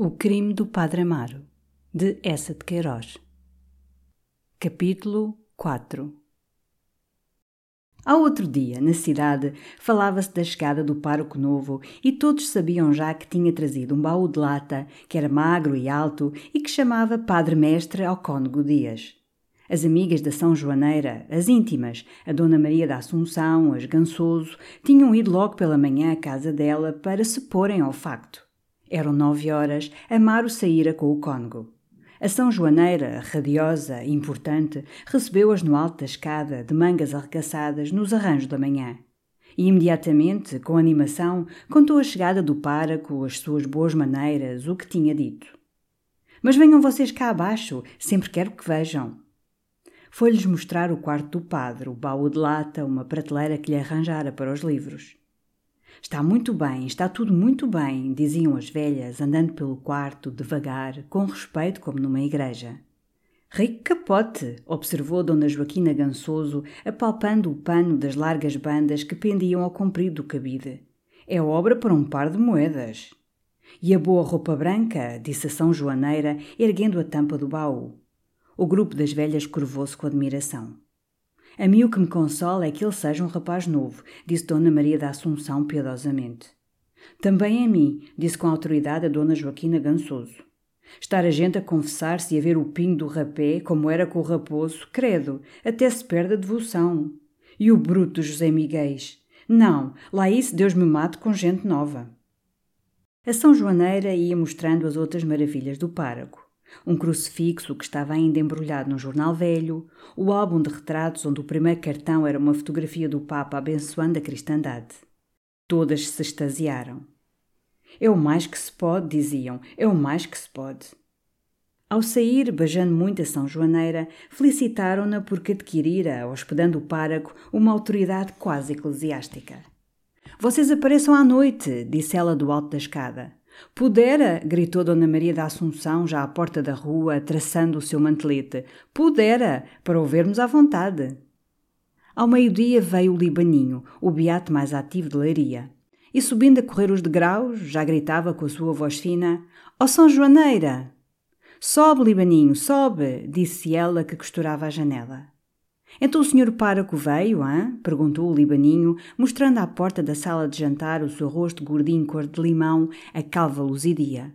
O crime do Padre Amaro, de Essa de Queiroz. Capítulo 4 Ao outro dia, na cidade, falava-se da chegada do pároco novo e todos sabiam já que tinha trazido um baú de lata, que era magro e alto e que chamava Padre Mestre ao Cônego Dias. As amigas da São Joaneira, as íntimas, a Dona Maria da Assunção, as Gansoso, tinham ido logo pela manhã à casa dela para se porem ao facto. Eram nove horas, Amaro saíra com o cônego. A São Joaneira, radiosa importante, recebeu-as no alto da escada, de mangas arregaçadas, nos arranjos da manhã. E imediatamente, com animação, contou a chegada do páraco, as suas boas maneiras, o que tinha dito. Mas venham vocês cá abaixo, sempre quero que vejam. Foi-lhes mostrar o quarto do padre, o baú de lata, uma prateleira que lhe arranjara para os livros. Está muito bem, está tudo muito bem, diziam as velhas, andando pelo quarto, devagar, com respeito como numa igreja. Rico capote, observou Dona Joaquina Gansoso, apalpando o pano das largas bandas que pendiam ao comprido do cabide. É obra para um par de moedas. E a boa roupa branca, disse a São Joaneira, erguendo a tampa do baú. O grupo das velhas curvou-se com admiração. A mim o que me consola é que ele seja um rapaz novo, disse Dona Maria da Assunção piedosamente. Também a mim, disse com autoridade a Dona Joaquina Gansoso. Estar a gente a confessar-se e a ver o pinho do rapé, como era com o raposo, credo, até se perde a devoção. E o bruto José Miguel? Não, lá isso Deus me mate com gente nova. A São Joaneira ia mostrando as outras maravilhas do párago um crucifixo que estava ainda embrulhado num jornal velho, o álbum de retratos onde o primeiro cartão era uma fotografia do Papa abençoando a cristandade. Todas se extasiaram. É o mais que se pode, diziam, é o mais que se pode. Ao sair, beijando muito a São Joaneira, felicitaram-na porque adquirira, hospedando o párago, uma autoridade quase eclesiástica. Vocês apareçam à noite, disse ela do alto da escada. Pudera! gritou Dona Maria da Assunção, já à porta da rua, traçando o seu mantelete. Pudera! Para o vermos à vontade. Ao meio-dia veio o Libaninho, o beato mais ativo de Leiria. E subindo a correr os degraus, já gritava com a sua voz fina: Ó oh São Joaneira! Sobe, Libaninho, sobe! disse ela que costurava a janela. Então o senhor pároco veio, hã? perguntou o libaninho, mostrando à porta da sala de jantar o seu rosto gordinho cor de limão, a calva luzidia.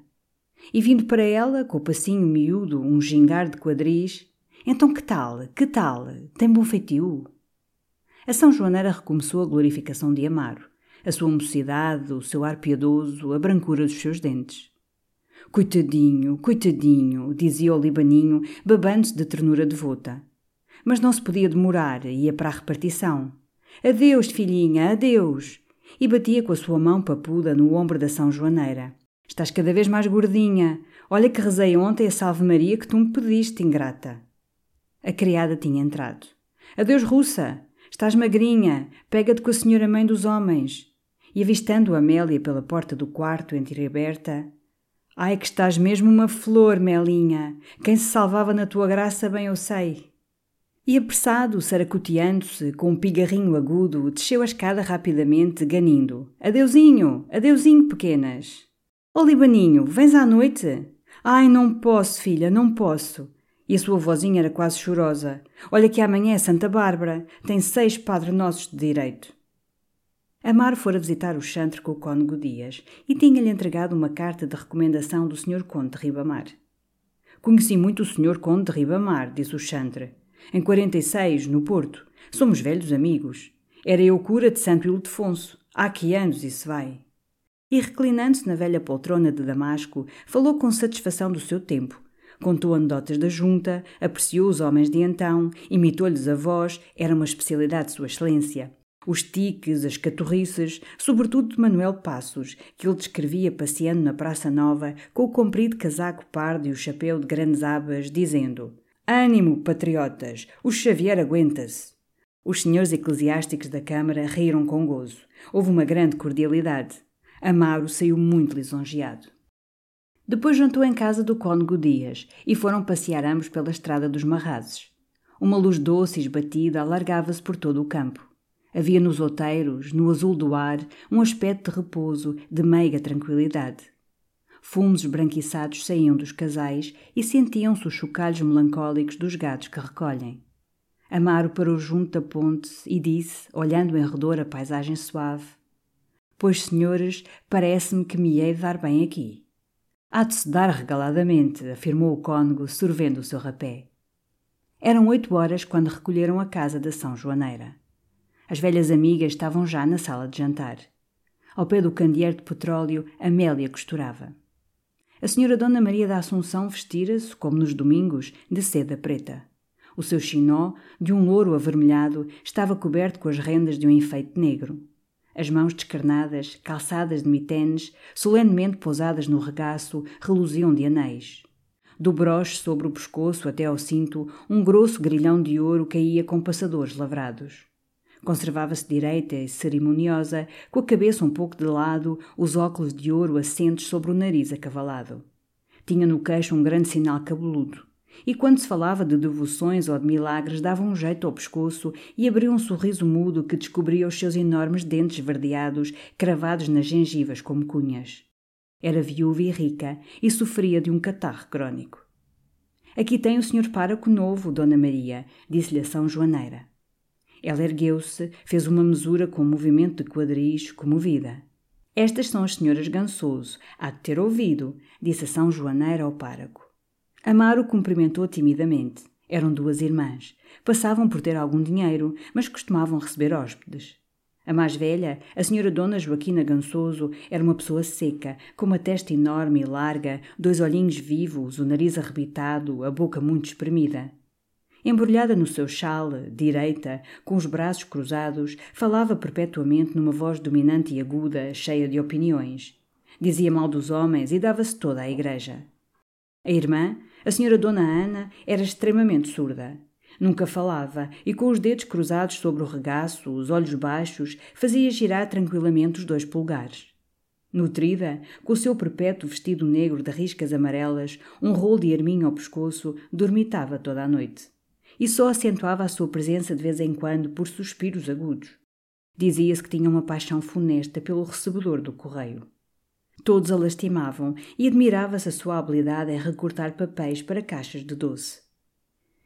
E vindo para ela, com o passinho miúdo, um gingar de quadris, então que tal, que tal, tem bom feitio? A São Joaneira recomeçou a glorificação de Amaro, a sua mocidade, o seu ar piedoso, a brancura dos seus dentes. Coitadinho, coitadinho, dizia o libaninho, babando-se de ternura devota mas não se podia demorar, ia para a repartição. Adeus, filhinha, adeus! E batia com a sua mão papuda no ombro da São Joaneira. Estás cada vez mais gordinha. Olha que rezei ontem a Salve Maria que tu me pediste, ingrata. A criada tinha entrado. Adeus, russa! Estás magrinha. Pega-te com a senhora mãe dos homens. E avistando Amélia pela porta do quarto entreaberta, Ai, que estás mesmo uma flor, Melinha! Quem se salvava na tua graça, bem eu sei. E apressado, saracoteando-se, com um pigarrinho agudo, desceu a escada rapidamente, ganindo. Adeusinho, adeusinho, pequenas. Ó oh, Libaninho, vens à noite? Ai, não posso, filha, não posso. E a sua vozinha era quase chorosa. Olha que amanhã é Santa Bárbara, tem seis Padre Nossos de direito. Amaro fora visitar o chantre com o cônego Dias e tinha-lhe entregado uma carta de recomendação do Sr. Conde de Ribamar. Conheci muito o Sr. Conde de Ribamar, disse o chantre. Em 46, no Porto. Somos velhos amigos. Era eu cura de Santo Ildefonso. Há que anos isso vai. E reclinando-se na velha poltrona de Damasco, falou com satisfação do seu tempo. Contou anedotas da junta, apreciou os homens de então, imitou-lhes a voz, era uma especialidade de Sua Excelência. Os tiques, as caturriças, sobretudo de Manuel Passos, que ele descrevia passeando na Praça Nova com o comprido casaco pardo e o chapéu de grandes abas, dizendo: Ânimo, patriotas, o Xavier aguenta-se. Os senhores eclesiásticos da Câmara riram com gozo. Houve uma grande cordialidade. Amaro saiu muito lisonjeado. Depois jantou em casa do cônego Dias e foram passear ambos pela estrada dos Marrazes. Uma luz doce e esbatida alargava-se por todo o campo. Havia nos outeiros, no azul do ar, um aspecto de repouso, de meiga tranquilidade. Fumos esbranquiçados saíam dos casais e sentiam-se os chocalhos melancólicos dos gatos que recolhem. Amaro parou junto da ponte e disse, olhando em redor a paisagem suave: Pois, senhores, parece-me que me hei de dar bem aqui. Há de se dar regaladamente, afirmou o cônego, sorvendo o seu rapé. Eram oito horas quando recolheram a casa da São Joaneira. As velhas amigas estavam já na sala de jantar. Ao pé do candeeiro de petróleo, Amélia costurava. A senhora Dona Maria da Assunção vestira-se, como nos domingos, de seda preta. O seu chinó, de um louro avermelhado, estava coberto com as rendas de um enfeite negro. As mãos descarnadas, calçadas de mitenes, solenemente pousadas no regaço, reluziam de anéis. Do broche sobre o pescoço até ao cinto, um grosso grilhão de ouro caía com passadores lavrados. Conservava-se direita e cerimoniosa, com a cabeça um pouco de lado, os óculos de ouro assentes sobre o nariz acavalado. Tinha no queixo um grande sinal cabeludo. E quando se falava de devoções ou de milagres, dava um jeito ao pescoço e abria um sorriso mudo que descobria os seus enormes dentes verdeados, cravados nas gengivas como cunhas. Era viúva e rica e sofria de um catarro crónico. Aqui tem o senhor pároco novo, Dona Maria, disse-lhe a São Joaneira. Ela ergueu-se, fez uma mesura com um movimento de quadris, comovida. Estas são as senhoras Gansoso, há de ter ouvido, disse a São Joaneira ao páraco. Amaro cumprimentou timidamente. Eram duas irmãs. Passavam por ter algum dinheiro, mas costumavam receber hóspedes. A mais velha, a senhora Dona Joaquina Gansoso, era uma pessoa seca, com uma testa enorme e larga, dois olhinhos vivos, o nariz arrebitado, a boca muito espremida. Embrulhada no seu chal, direita, com os braços cruzados, falava perpetuamente numa voz dominante e aguda, cheia de opiniões. Dizia mal dos homens e dava-se toda à igreja. A irmã, a senhora Dona Ana, era extremamente surda. Nunca falava e, com os dedos cruzados sobre o regaço, os olhos baixos, fazia girar tranquilamente os dois polegares. Nutrida, com o seu perpétuo vestido negro de riscas amarelas, um rolo de arminho ao pescoço, dormitava toda a noite e só acentuava a sua presença de vez em quando por suspiros agudos. Dizia-se que tinha uma paixão funesta pelo recebedor do correio. Todos a lastimavam e admirava-se a sua habilidade em recortar papéis para caixas de doce.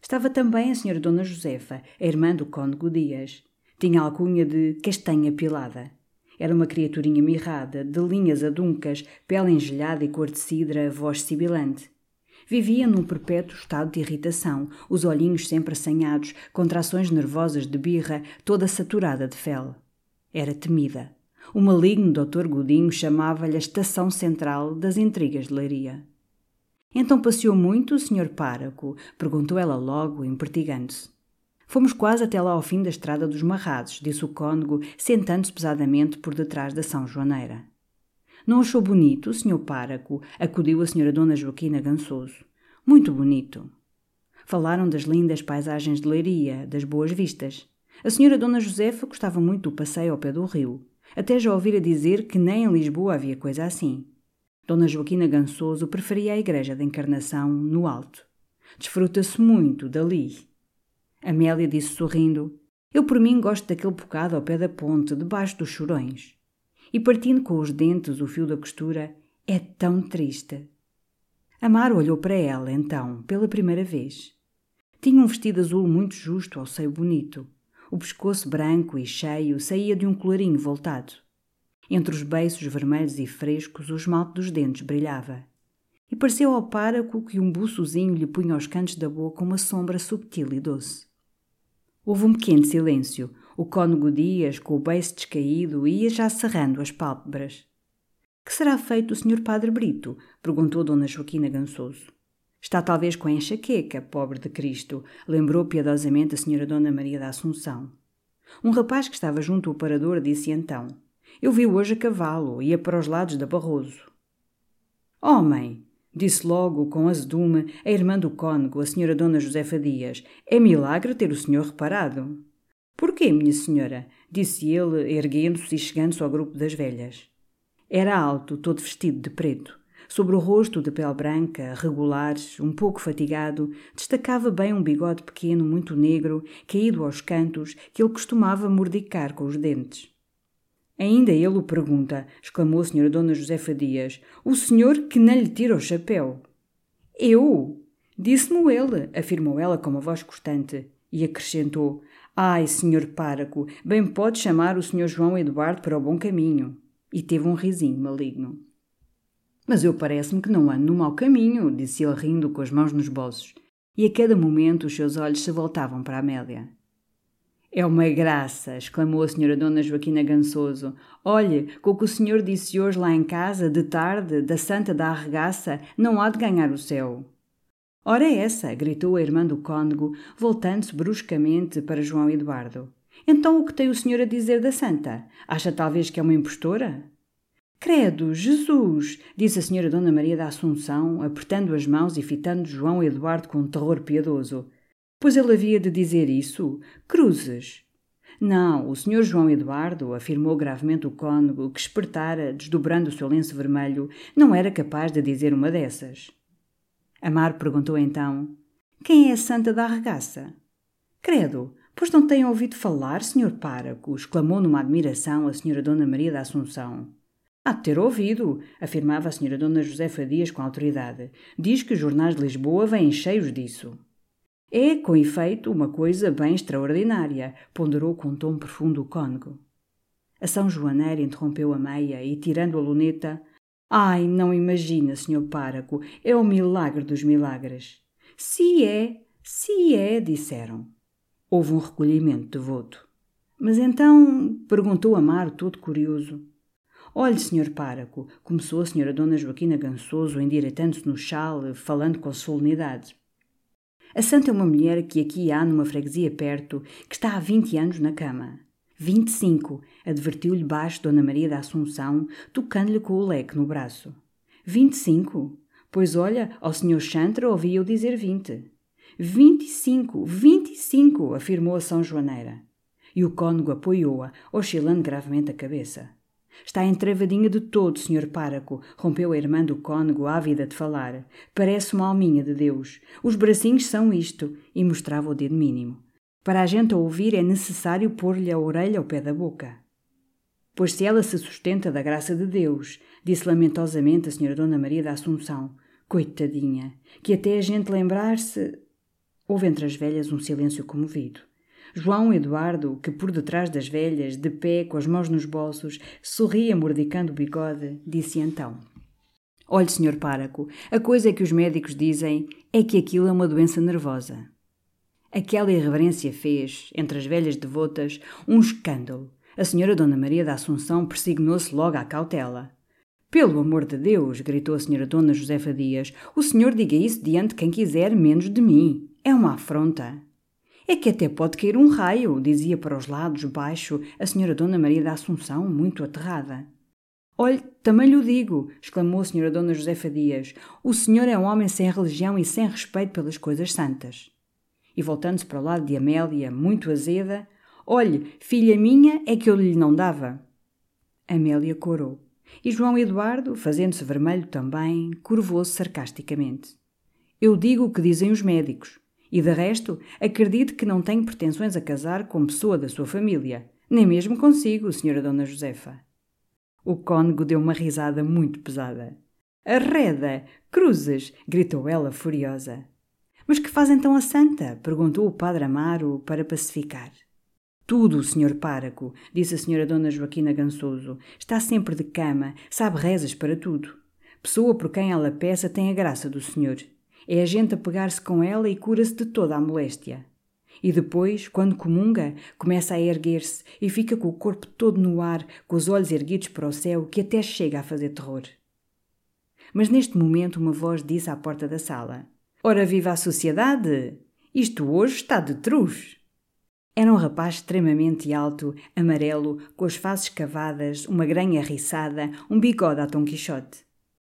Estava também a senhora Dona Josefa, a irmã do cônego Dias. Tinha alcunha de castanha pilada. Era uma criaturinha mirrada, de linhas aduncas, pele engelhada e cor de cidra, voz sibilante. Vivia num perpétuo estado de irritação, os olhinhos sempre assanhados, contrações nervosas de birra, toda saturada de fel. Era temida. O maligno doutor Godinho chamava-lhe a estação central das intrigas de Leiria. Então passeou muito o senhor páraco? perguntou ela logo, impertigando-se. Fomos quase até lá ao fim da estrada dos Marrazes, disse o cônego, sentando-se pesadamente por detrás da São Joaneira. Não achou bonito, o senhor páraco? Acudiu a senhora Dona Joaquina Gansoso. Muito bonito. Falaram das lindas paisagens de Leiria, das boas vistas. A senhora Dona Josefa gostava muito do passeio ao pé do rio. Até já ouvira dizer que nem em Lisboa havia coisa assim. Dona Joaquina Gansoso preferia a igreja da Encarnação, no alto. Desfruta-se muito dali. Amélia disse sorrindo: Eu por mim gosto daquele bocado ao pé da ponte, debaixo dos chorões e partindo com os dentes o fio da costura, é tão triste. Amaro olhou para ela, então, pela primeira vez. Tinha um vestido azul muito justo ao seio bonito. O pescoço branco e cheio saía de um colarinho voltado. Entre os beiços vermelhos e frescos, o esmalte dos dentes brilhava. E pareceu ao páraco que um buçozinho lhe punha aos cantos da boca uma sombra subtil e doce. Houve um pequeno silêncio, o cônego Dias, com o beiço descaído, ia já cerrando as pálpebras. Que será feito o senhor Padre Brito? perguntou Dona Joaquina Gansoso. Está talvez com a enxaqueca, pobre de Cristo, lembrou piedosamente a senhora Dona Maria da Assunção. Um rapaz que estava junto ao parador disse então: Eu vi hoje a cavalo, ia para os lados da Barroso. Homem, disse logo com azedume a irmã do cônego, a senhora Dona Josefa Dias, é milagre ter o senhor reparado. Porquê, minha senhora? disse ele, erguendo-se e chegando-se ao grupo das velhas. Era alto, todo vestido de preto. Sobre o rosto de pele branca, regular, um pouco fatigado, destacava bem um bigode pequeno, muito negro, caído aos cantos, que ele costumava mordicar com os dentes. Ainda ele o pergunta, exclamou a senhora Dona Josefa Dias, o senhor que não lhe tira o chapéu. Eu? Disse-me ele, afirmou ela com uma voz constante, e acrescentou, ai, senhor páraco, bem pode chamar o senhor João Eduardo para o bom caminho. E teve um risinho maligno. Mas eu parece-me que não ando no mau caminho, disse ele rindo com as mãos nos bolsos, e a cada momento os seus olhos se voltavam para Amélia. É uma graça, exclamou a senhora Dona Joaquina Gansoso. Olhe, com o que o senhor disse hoje lá em casa, de tarde, da Santa da Arregaça, não há de ganhar o céu. Ora é essa, gritou a irmã do cônego, voltando-se bruscamente para João Eduardo. Então o que tem o senhor a dizer da Santa? Acha talvez que é uma impostora? Credo, Jesus! disse a senhora Dona Maria da Assunção, apertando as mãos e fitando João Eduardo com um terror piedoso. Pois ele havia de dizer isso? Cruzes! Não, o senhor João Eduardo, afirmou gravemente o cônego, que espertara, desdobrando o seu lenço vermelho, não era capaz de dizer uma dessas. Amar perguntou então: Quem é a santa da arregaça? Credo, pois não tem ouvido falar, senhor páraco? exclamou numa admiração a senhora Dona Maria da Assunção. Há de ter ouvido, afirmava a senhora Dona Josefa Dias com autoridade. Diz que os jornais de Lisboa vêm cheios disso. É, com efeito, uma coisa bem extraordinária, ponderou com um tom profundo o cônego. A São Joaneira interrompeu a meia e, tirando a luneta, Ai, não imagina, senhor páraco, é o milagre dos milagres. Se é, se é, disseram. Houve um recolhimento de voto. Mas então, perguntou Amaro, todo curioso, Olhe, senhor páraco, começou a senhora Dona Joaquina Gansoso, endireitando-se no chale, falando com solenidade. A santa é uma mulher que aqui há numa freguesia perto, que está há vinte anos na cama. Vinte e cinco, advertiu-lhe baixo Dona Maria da Assunção, tocando-lhe com o leque no braço. Vinte e cinco? Pois olha, ao senhor Chantra ouvi eu dizer vinte. Vinte e cinco, vinte e cinco, afirmou a São Joaneira. E o cônego apoiou-a, oscilando gravemente a cabeça. Está entravadinha de todo, senhor páraco, rompeu a irmã do cônego, ávida de falar. Parece uma alminha de Deus. Os bracinhos são isto, e mostrava o dedo mínimo. Para a gente ouvir é necessário pôr-lhe a orelha ao pé da boca. Pois se ela se sustenta da graça de Deus, disse lamentosamente a senhora Dona Maria da Assunção, coitadinha, que até a gente lembrar-se... Houve entre as velhas um silêncio comovido. João Eduardo, que por detrás das velhas, de pé, com as mãos nos bolsos, sorria mordicando o bigode, disse então: Olhe, senhor páraco, a coisa que os médicos dizem é que aquilo é uma doença nervosa. Aquela irreverência fez, entre as velhas devotas, um escândalo. A senhora Dona Maria da Assunção persignou-se logo à cautela. Pelo amor de Deus, gritou a senhora Dona Josefa Dias, o senhor diga isso diante de quem quiser, menos de mim. É uma afronta. É que até pode cair um raio, dizia para os lados, baixo, a senhora Dona Maria da Assunção, muito aterrada. Olhe, também lhe digo, exclamou a senhora Dona Josefa Dias, o senhor é um homem sem religião e sem respeito pelas coisas santas. E voltando-se para o lado de Amélia, muito azeda, olhe, filha minha, é que eu lhe não dava. Amélia corou. E João Eduardo, fazendo-se vermelho também, curvou-se sarcasticamente. Eu digo o que dizem os médicos. E de resto, acredite que não tenho pretensões a casar com pessoa da sua família, nem mesmo consigo, senhora Dona Josefa. O cônego deu uma risada muito pesada. Arreda! Cruzes! gritou ela furiosa. Mas que faz então a santa? perguntou o padre Amaro para pacificar. Tudo, senhor páraco, disse a senhora Dona Joaquina Gansoso. Está sempre de cama, sabe rezas para tudo. Pessoa por quem ela peça tem a graça do senhor. É a gente a pegar-se com ela e cura-se de toda a moléstia. E depois, quando comunga, começa a erguer-se e fica com o corpo todo no ar, com os olhos erguidos para o céu, que até chega a fazer terror. Mas neste momento uma voz disse à porta da sala: Ora viva a sociedade! Isto hoje está de truz! Era um rapaz extremamente alto, amarelo, com as faces cavadas, uma granha riçada, um bigode a Tom Quixote.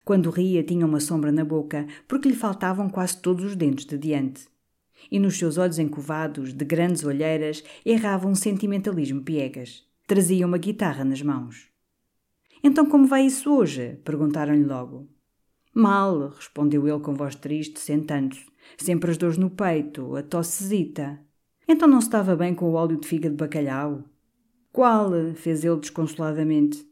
Quando ria, tinha uma sombra na boca, porque lhe faltavam quase todos os dentes de diante. E nos seus olhos encovados, de grandes olheiras, errava um sentimentalismo piegas. Trazia uma guitarra nas mãos. Então, como vai isso hoje? perguntaram-lhe logo. Mal, respondeu ele com voz triste, sentando-se. Sempre as dores no peito, a tossezita. Então não estava bem com o óleo de figa de bacalhau? Qual? fez ele desconsoladamente.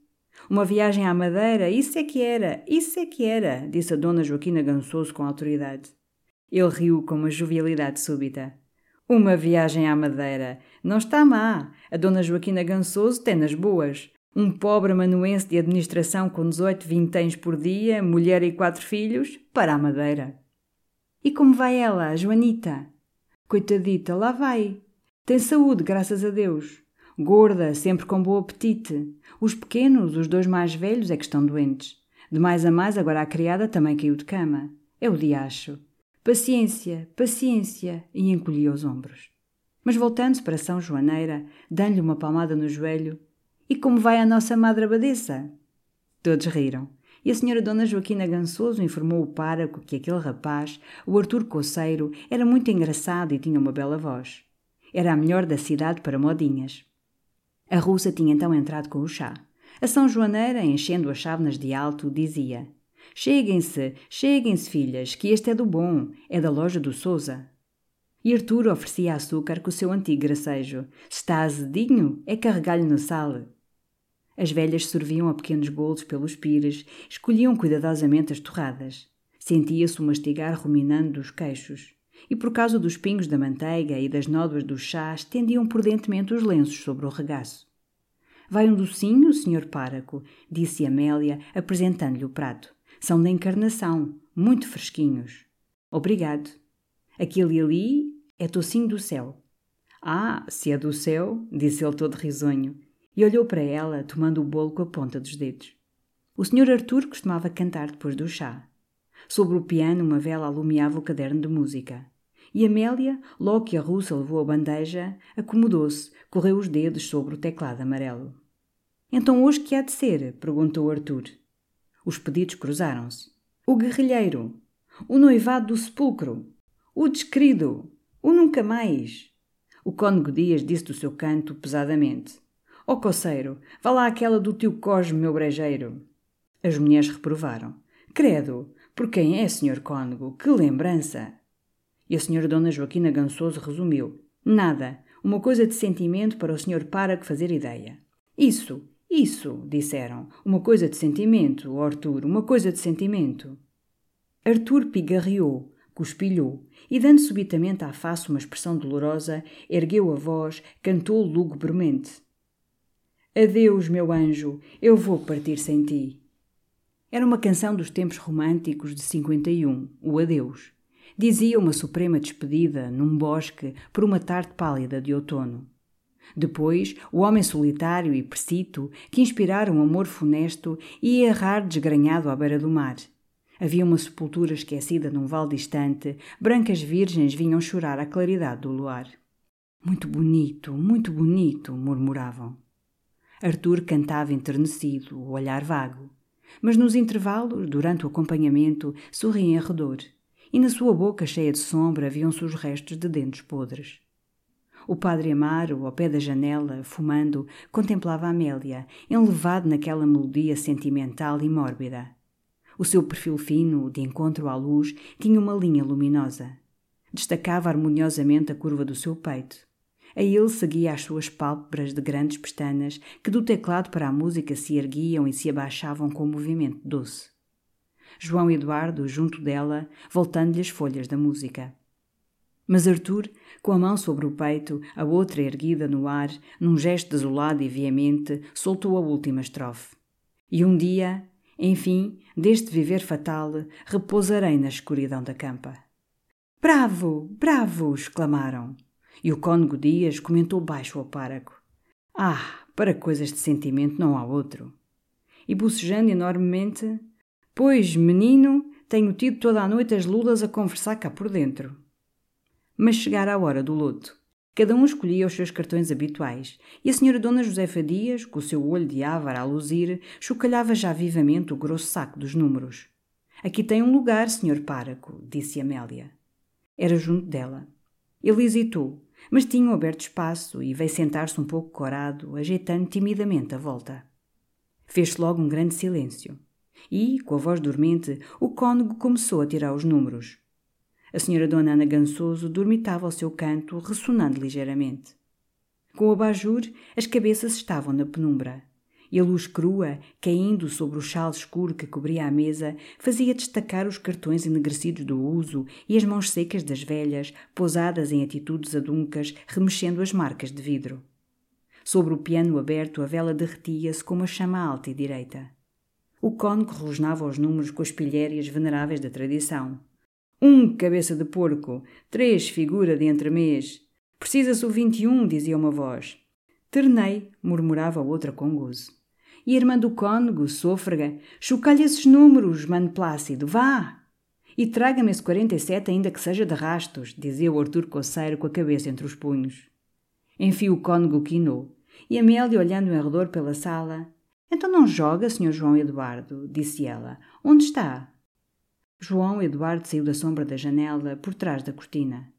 Uma viagem à Madeira, isso é que era, isso é que era, disse a dona Joaquina Gansoso com autoridade. Ele riu com uma jovialidade súbita. Uma viagem à Madeira. Não está má. A dona Joaquina Gansoso tem nas boas. Um pobre amanuense de administração com 18 vinténs por dia, mulher e quatro filhos, para a Madeira. E como vai ela, a Joanita? Coitadita, lá vai. Tem saúde, graças a Deus. Gorda, sempre com bom apetite. Os pequenos, os dois mais velhos, é que estão doentes. De mais a mais, agora a criada também caiu de cama. É o diacho. Paciência, paciência, e encolhia os ombros. Mas voltando-se para São Joaneira, dando-lhe uma palmada no joelho, e como vai a nossa madre abadesa? Todos riram. E a senhora Dona Joaquina Gansoso informou o pároco que aquele rapaz, o Artur Coceiro, era muito engraçado e tinha uma bela voz. Era a melhor da cidade para modinhas. A russa tinha então entrado com o chá. A São Joaneira, enchendo as chávenas de alto, dizia: Cheguem-se, cheguem-se, filhas, que este é do bom, é da loja do Souza. E Artur oferecia açúcar com o seu antigo gracejo. Está azedinho, é carregar-lhe no sal. As velhas serviam a pequenos bolos pelos pires, escolhiam cuidadosamente as torradas. Sentia-se o mastigar ruminando dos queixos. E por causa dos pingos da manteiga e das nódoas dos chás, tendiam prudentemente os lenços sobre o regaço. Vai um docinho, senhor páraco, disse Amélia, apresentando-lhe o prato. São da encarnação, muito fresquinhos. Obrigado. Aquele ali é tocinho do céu. Ah, se é do céu, disse ele todo risonho e olhou para ela, tomando o bolo com a ponta dos dedos. O Sr. Arthur costumava cantar depois do chá. Sobre o piano, uma vela alumiava o caderno de música. E Amélia, logo que a russa levou a bandeja, acomodou-se, correu os dedos sobre o teclado amarelo. Então hoje que há de ser? perguntou Arthur. Os pedidos cruzaram-se. O guerrilheiro. O noivado do sepulcro. O desquerido. O nunca mais. O cônego Dias disse do seu canto pesadamente. Ó oh, coceiro, vá lá aquela do tio Cosme, meu brejeiro. As mulheres reprovaram. Credo, por quem é, senhor cônego? Que lembrança! E a senhora Dona Joaquina Gansoso resumiu. Nada, uma coisa de sentimento para o senhor Párago fazer ideia. Isso, isso, disseram. Uma coisa de sentimento, Arthur, uma coisa de sentimento. Arthur pigarreou, cuspilhou, e dando subitamente à face uma expressão dolorosa, ergueu a voz, cantou lugubremente. Adeus, meu anjo, eu vou partir sem ti. Era uma canção dos tempos românticos de 51, o adeus. Dizia uma suprema despedida num bosque por uma tarde pálida de outono. Depois, o homem solitário e precito, que inspirara um amor funesto, ia errar desgranhado à beira do mar. Havia uma sepultura esquecida num vale distante, brancas virgens vinham chorar à claridade do luar. Muito bonito, muito bonito, murmuravam. Arthur cantava enternecido, o olhar vago. Mas nos intervalos, durante o acompanhamento, sorria em redor, e na sua boca cheia de sombra viam-se os restos de dentes podres. O padre Amaro, ao pé da janela, fumando, contemplava Amélia, enlevado naquela melodia sentimental e mórbida. O seu perfil fino, de encontro à luz, tinha uma linha luminosa. Destacava harmoniosamente a curva do seu peito. A ele seguia as suas pálpebras de grandes pestanas que do teclado para a música se erguiam e se abaixavam com um movimento doce. João Eduardo, junto dela, voltando-lhe as folhas da música. Mas Arthur, com a mão sobre o peito, a outra erguida no ar, num gesto desolado e veemente, soltou a última estrofe. E um dia, enfim, deste viver fatal, repousarei na escuridão da campa. Bravo! Bravo! exclamaram. E o cônego Dias comentou baixo ao párago. Ah, para coisas de sentimento não há outro. E bocejando enormemente, Pois, menino, tenho tido toda a noite as lulas a conversar cá por dentro. Mas chegara a hora do luto. Cada um escolhia os seus cartões habituais, e a senhora Dona Josefa Dias, com o seu olho de ávara a luzir, chocalhava já vivamente o grosso saco dos números. Aqui tem um lugar, senhor páraco, disse Amélia. Era junto dela. Ele hesitou, mas tinham aberto espaço e veio sentar-se um pouco corado, ajeitando timidamente a volta. Fez-se logo um grande silêncio. E, com a voz dormente, o cônego começou a tirar os números. A senhora Dona Ana Gansoso dormitava ao seu canto, ressonando ligeiramente. Com o abajur, as cabeças estavam na penumbra, e a luz crua, caindo sobre o chal escuro que cobria a mesa, fazia destacar os cartões enegrecidos do uso e as mãos secas das velhas, pousadas em atitudes aduncas, remexendo as marcas de vidro. Sobre o piano aberto, a vela derretia-se com uma chama alta e direita. O cônego rosnava os números com as pilhérias veneráveis da tradição. Um cabeça de porco, três figura de entremês. Precisa-se o vinte e um, dizia uma voz. Ternei, murmurava outra com gozo. E irmã do cônego, sôfrega, chocalhe esses números, mano Plácido, vá! E traga-me esse 47 ainda que seja de rastos, dizia o Artur Coceiro com a cabeça entre os punhos. Enfim o cônego quinou, e Amélia, olhando em redor pela sala, então não joga, senhor João Eduardo, disse ela. Onde está? João Eduardo saiu da sombra da janela, por trás da cortina.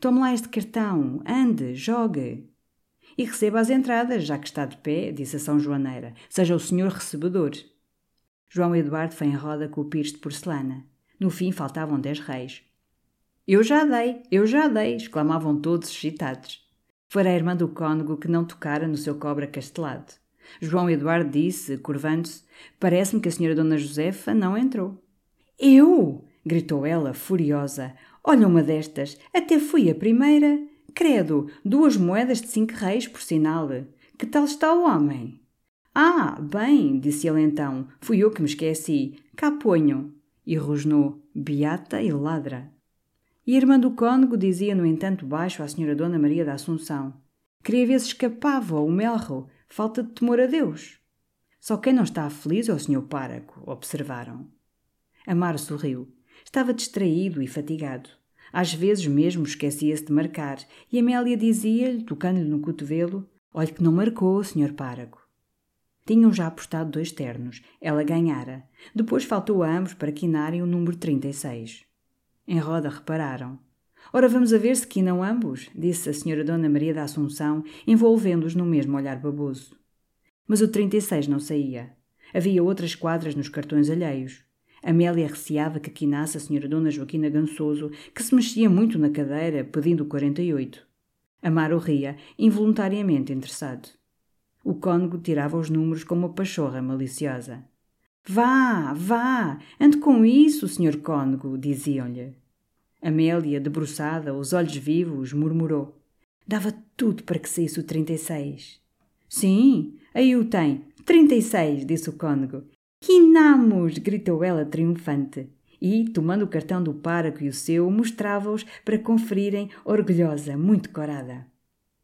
Tome lá este cartão, ande, jogue. E receba as entradas, já que está de pé, disse a São Joaneira. Seja o senhor recebedor. João Eduardo foi em roda com o pires de porcelana. No fim faltavam dez reis. Eu já dei, eu já dei, exclamavam todos excitados. Fora a irmã do cônego que não tocara no seu cobra castelado. João Eduardo disse, curvando-se: Parece-me que a senhora Dona Josefa não entrou. Eu! gritou ela, furiosa. Olha uma destas, até fui a primeira. Credo, duas moedas de cinco reis, por sinal. Que tal está o homem? Ah, bem, disse ele então, fui eu que me esqueci. Cá ponho. E rosnou, beata e ladra. E a irmã do cônego dizia, no entanto, baixo à senhora Dona Maria da Assunção. Queria ver se escapava o melro, falta de temor a Deus. Só quem não está feliz é o senhor páraco, observaram. Amaro sorriu. Estava distraído e fatigado. Às vezes mesmo esquecia-se de marcar, e Amélia dizia-lhe, tocando-lhe no cotovelo: Olhe que não marcou, senhor párago. Tinham já apostado dois ternos. Ela ganhara. Depois faltou a ambos para quinarem o número 36. Em roda repararam. Ora, vamos a ver se quinam ambos, disse a senhora Dona Maria da Assunção, envolvendo-os no mesmo olhar baboso. Mas o 36 não saía. Havia outras quadras nos cartões alheios. Amélia receava que quinasse a senhora Dona Joaquina Gansoso, que se mexia muito na cadeira, pedindo o 48. Amaro ria, involuntariamente interessado. O cônego tirava os números com uma pachorra maliciosa. Vá, vá, ande com isso, senhor cônego, diziam-lhe. Amélia, debruçada, os olhos vivos, murmurou. Dava tudo para que saísse o 36. Sim, aí o tem. 36, disse o cônego. Quinamos! gritou ela triunfante. E, tomando o cartão do páraco e o seu, mostrava-os para conferirem, orgulhosa, muito corada.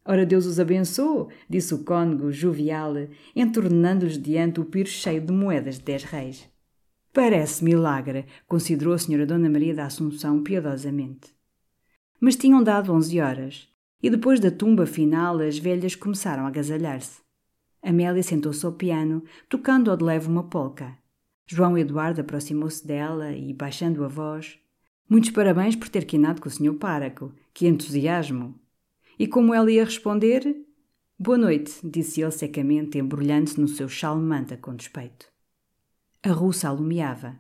Ora, Deus os abençoe, disse o cônego jovial, entornando-lhes diante o piro cheio de moedas de dez reis. Parece milagre, considerou a senhora Dona Maria da Assunção piedosamente. Mas tinham dado onze horas, e depois da tumba final as velhas começaram a agasalhar-se. Amélia sentou-se ao piano, tocando ao de leve uma polca. João Eduardo aproximou-se dela e, baixando a voz, Muitos parabéns por ter quinado com o senhor páraco. Que entusiasmo! E como ela ia responder? Boa noite, disse ele secamente, embrulhando-se no seu manta com despeito. A russa alumiava.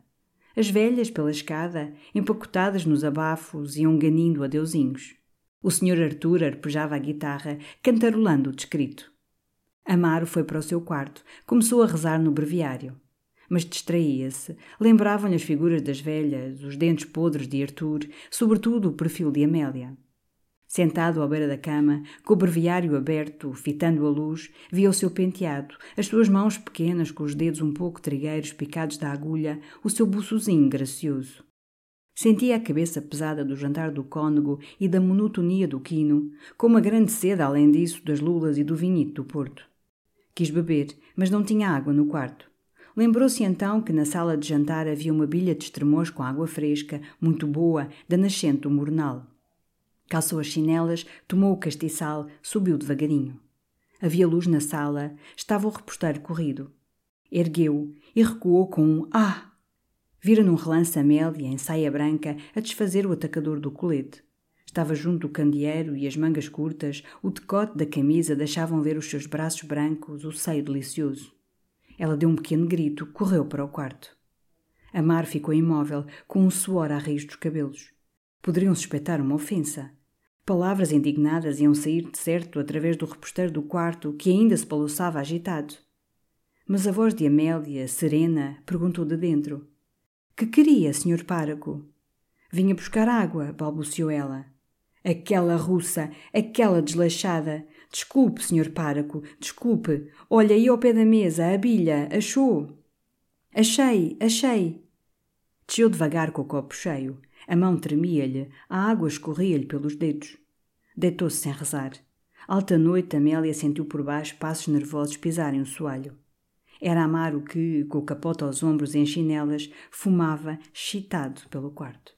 As velhas, pela escada, empacotadas nos abafos, iam ganindo adeusinhos. O senhor Arthur arpejava a guitarra, cantarolando o descrito. Amaro foi para o seu quarto, começou a rezar no breviário. Mas distraía-se, lembravam-lhe as figuras das velhas, os dentes podres de Arthur, sobretudo o perfil de Amélia. Sentado à beira da cama, com o breviário aberto, fitando a luz, via o seu penteado, as suas mãos pequenas com os dedos um pouco trigueiros picados da agulha, o seu buçozinho gracioso. Sentia a cabeça pesada do jantar do cônego e da monotonia do quino, com uma grande sede além disso das lulas e do vinhito do Porto. Quis beber, mas não tinha água no quarto. Lembrou-se então que na sala de jantar havia uma bilha de estremoz com água fresca, muito boa, da nascente do Mornal. Calçou as chinelas, tomou o castiçal, subiu devagarinho. Havia luz na sala, estava o reposteiro corrido. Ergueu e recuou com um Ah! Vira num relance Amélia, em saia branca, a desfazer o atacador do colete. Estava junto do candeeiro e as mangas curtas, o decote da camisa deixavam ver os seus braços brancos, o seio delicioso. Ela deu um pequeno grito, correu para o quarto. Amar ficou imóvel, com um suor a raiz dos cabelos. Poderiam suspeitar uma ofensa. Palavras indignadas iam sair de certo através do reposteiro do quarto, que ainda se balouçava agitado. Mas a voz de Amélia, serena, perguntou de dentro: Que queria, senhor pároco? Vinha buscar água, balbuciou ela. Aquela russa, aquela desleixada. Desculpe, senhor pároco, desculpe. Olha aí ao pé da mesa, a bilha, achou? Achei, achei. Desceu devagar com o copo cheio. A mão tremia-lhe, a água escorria-lhe pelos dedos. Deitou-se sem rezar. Alta noite, Amélia sentiu por baixo passos nervosos pisarem o soalho. Era Amaro que, com o capote aos ombros em chinelas, fumava, excitado pelo quarto.